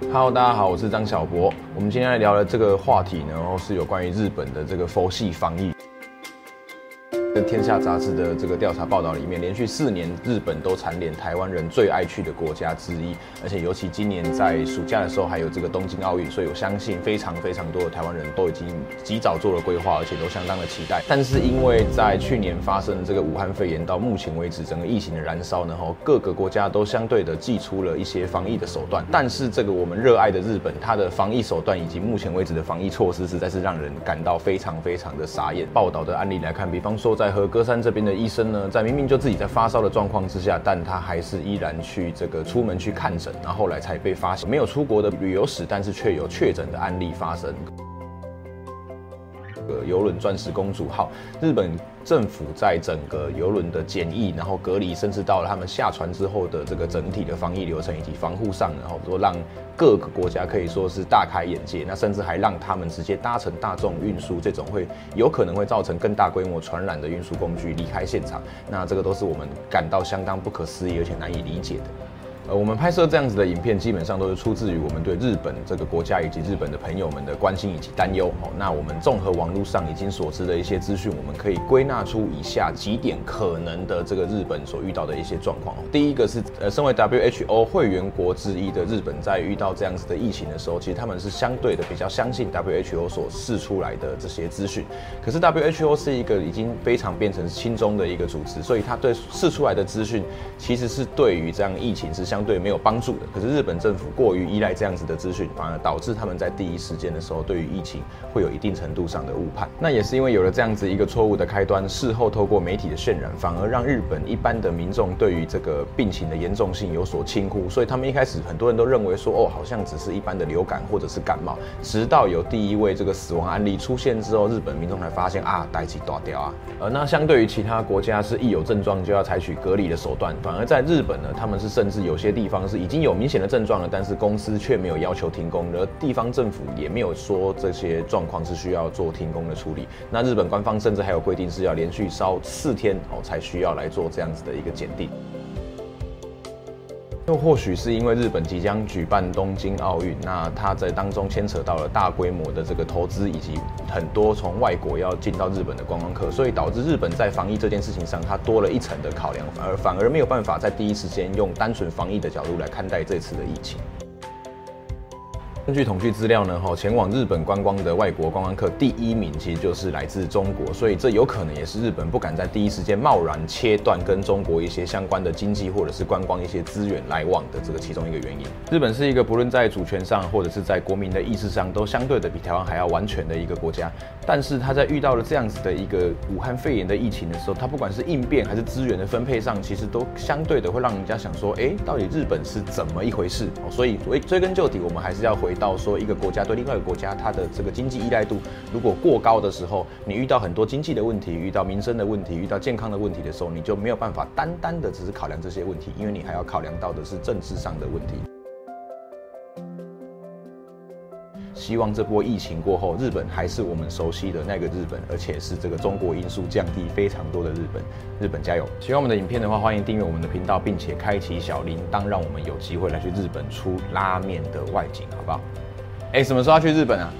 Hello，大家好，我是张小博。我们今天来聊的这个话题呢，然后是有关于日本的这个佛系防疫。《天下》杂志的这个调查报道里面，连续四年日本都蝉联台湾人最爱去的国家之一，而且尤其今年在暑假的时候还有这个东京奥运，所以我相信非常非常多的台湾人都已经及早做了规划，而且都相当的期待。但是因为在去年发生的这个武汉肺炎，到目前为止整个疫情的燃烧呢，后各个国家都相对的祭出了一些防疫的手段，但是这个我们热爱的日本，它的防疫手段以及目前为止的防疫措施，实在是让人感到非常非常的傻眼。报道的案例来看，比方说在和歌山这边的医生呢，在明明就自己在发烧的状况之下，但他还是依然去这个出门去看诊，然后后来才被发现没有出国的旅游史，但是却有确诊的案例发生。游轮钻石公主号，日本政府在整个游轮的检疫，然后隔离，甚至到了他们下船之后的这个整体的防疫流程以及防护上，然后说让各个国家可以说是大开眼界，那甚至还让他们直接搭乘大众运输这种会有可能会造成更大规模传染的运输工具离开现场，那这个都是我们感到相当不可思议而且难以理解的。呃，我们拍摄这样子的影片，基本上都是出自于我们对日本这个国家以及日本的朋友们的关心以及担忧。哦，那我们综合网络上已经所知的一些资讯，我们可以归纳出以下几点可能的这个日本所遇到的一些状况。第一个是，呃，身为 WHO 会员国之一的日本，在遇到这样子的疫情的时候，其实他们是相对的比较相信 WHO 所释出来的这些资讯。可是 WHO 是一个已经非常变成亲中的一个组织，所以他对释出来的资讯，其实是对于这样疫情是相。相对没有帮助的，可是日本政府过于依赖这样子的资讯，反而导致他们在第一时间的时候，对于疫情会有一定程度上的误判。那也是因为有了这样子一个错误的开端，事后透过媒体的渲染，反而让日本一般的民众对于这个病情的严重性有所轻忽。所以他们一开始很多人都认为说，哦，好像只是一般的流感或者是感冒。直到有第一位这个死亡案例出现之后，日本民众才发现啊，代志大掉啊。而那相对于其他国家是一有症状就要采取隔离的手段，反而在日本呢，他们是甚至有些。地方是已经有明显的症状了，但是公司却没有要求停工，而地方政府也没有说这些状况是需要做停工的处理。那日本官方甚至还有规定是要连续烧四天哦，才需要来做这样子的一个检定。又或许是因为日本即将举办东京奥运，那它在当中牵扯到了大规模的这个投资，以及很多从外国要进到日本的观光客，所以导致日本在防疫这件事情上，它多了一层的考量，而反而没有办法在第一时间用单纯防疫的角度来看待这次的疫情。根据统计资料呢，哈，前往日本观光的外国观光客第一名其实就是来自中国，所以这有可能也是日本不敢在第一时间贸然切断跟中国一些相关的经济或者是观光一些资源来往的这个其中一个原因。日本是一个不论在主权上或者是在国民的意识上都相对的比台湾还要完全的一个国家，但是他在遇到了这样子的一个武汉肺炎的疫情的时候，他不管是应变还是资源的分配上，其实都相对的会让人家想说，哎，到底日本是怎么一回事？所以追追根究底，我们还是要回。到说一个国家对另外一个国家，它的这个经济依赖度如果过高的时候，你遇到很多经济的问题，遇到民生的问题，遇到健康的问题的时候，你就没有办法单单的只是考量这些问题，因为你还要考量到的是政治上的问题。希望这波疫情过后，日本还是我们熟悉的那个日本，而且是这个中国因素降低非常多的日本。日本加油！喜欢我们的影片的话，欢迎订阅我们的频道，并且开启小铃铛，让我们有机会来去日本出拉面的外景，好不好？哎，什么时候要去日本啊？